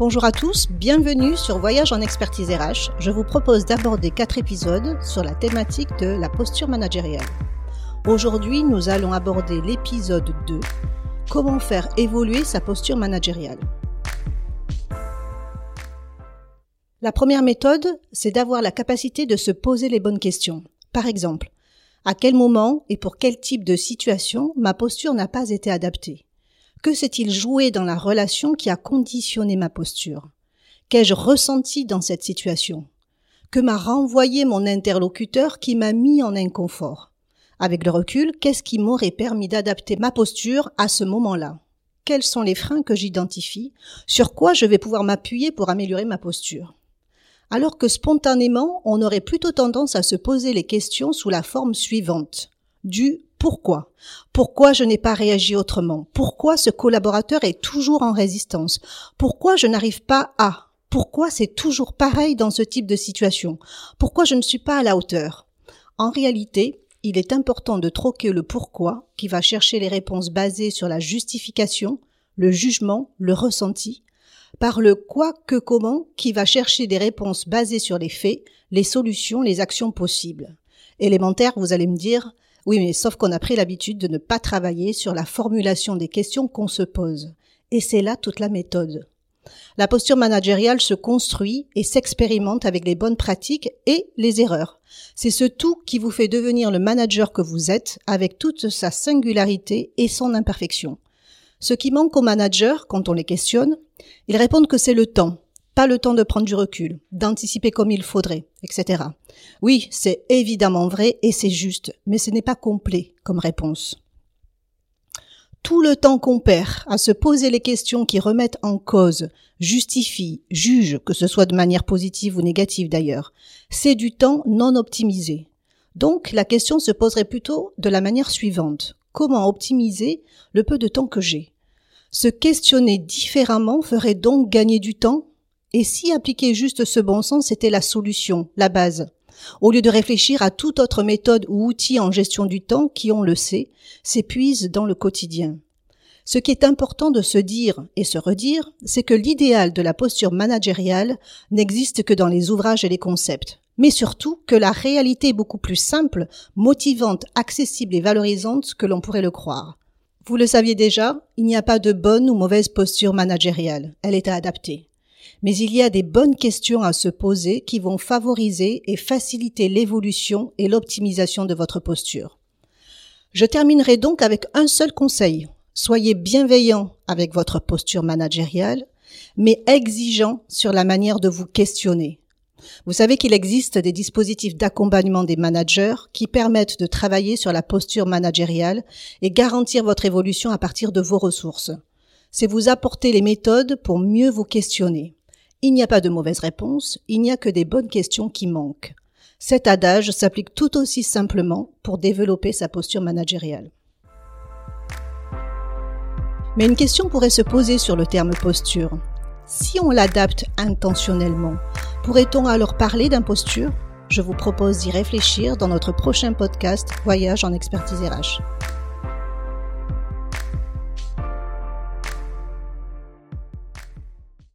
Bonjour à tous, bienvenue sur Voyage en expertise RH. Je vous propose d'aborder quatre épisodes sur la thématique de la posture managériale. Aujourd'hui, nous allons aborder l'épisode 2, comment faire évoluer sa posture managériale. La première méthode, c'est d'avoir la capacité de se poser les bonnes questions. Par exemple, à quel moment et pour quel type de situation ma posture n'a pas été adaptée? Que s'est-il joué dans la relation qui a conditionné ma posture? Qu'ai-je ressenti dans cette situation? Que m'a renvoyé mon interlocuteur qui m'a mis en inconfort? Avec le recul, qu'est-ce qui m'aurait permis d'adapter ma posture à ce moment-là? Quels sont les freins que j'identifie? Sur quoi je vais pouvoir m'appuyer pour améliorer ma posture? Alors que spontanément, on aurait plutôt tendance à se poser les questions sous la forme suivante. Du pourquoi? Pourquoi je n'ai pas réagi autrement? Pourquoi ce collaborateur est toujours en résistance? Pourquoi je n'arrive pas à? Pourquoi c'est toujours pareil dans ce type de situation? Pourquoi je ne suis pas à la hauteur? En réalité, il est important de troquer le pourquoi, qui va chercher les réponses basées sur la justification, le jugement, le ressenti, par le quoi que comment qui va chercher des réponses basées sur les faits, les solutions, les actions possibles. Élémentaire, vous allez me dire, oui, mais sauf qu'on a pris l'habitude de ne pas travailler sur la formulation des questions qu'on se pose. Et c'est là toute la méthode. La posture managériale se construit et s'expérimente avec les bonnes pratiques et les erreurs. C'est ce tout qui vous fait devenir le manager que vous êtes avec toute sa singularité et son imperfection. Ce qui manque aux managers quand on les questionne, ils répondent que c'est le temps, pas le temps de prendre du recul, d'anticiper comme il faudrait, etc. Oui, c'est évidemment vrai et c'est juste, mais ce n'est pas complet comme réponse. Tout le temps qu'on perd à se poser les questions qui remettent en cause, justifient, jugent, que ce soit de manière positive ou négative d'ailleurs, c'est du temps non optimisé. Donc la question se poserait plutôt de la manière suivante. Comment optimiser le peu de temps que j'ai? Se questionner différemment ferait donc gagner du temps Et si appliquer juste ce bon sens était la solution, la base? Au lieu de réfléchir à toute autre méthode ou outil en gestion du temps qui, on le sait, s'épuise dans le quotidien. Ce qui est important de se dire et se redire, c'est que l'idéal de la posture managériale n'existe que dans les ouvrages et les concepts mais surtout que la réalité est beaucoup plus simple, motivante, accessible et valorisante que l'on pourrait le croire. Vous le saviez déjà, il n'y a pas de bonne ou mauvaise posture managériale, elle est à adapter. Mais il y a des bonnes questions à se poser qui vont favoriser et faciliter l'évolution et l'optimisation de votre posture. Je terminerai donc avec un seul conseil. Soyez bienveillant avec votre posture managériale, mais exigeant sur la manière de vous questionner. Vous savez qu'il existe des dispositifs d'accompagnement des managers qui permettent de travailler sur la posture managériale et garantir votre évolution à partir de vos ressources. C'est vous apporter les méthodes pour mieux vous questionner. Il n'y a pas de mauvaise réponse, il n'y a que des bonnes questions qui manquent. Cet adage s'applique tout aussi simplement pour développer sa posture managériale. Mais une question pourrait se poser sur le terme posture. Si on l'adapte intentionnellement, pourrait-on alors parler d'imposture? Je vous propose d'y réfléchir dans notre prochain podcast Voyage en expertise RH.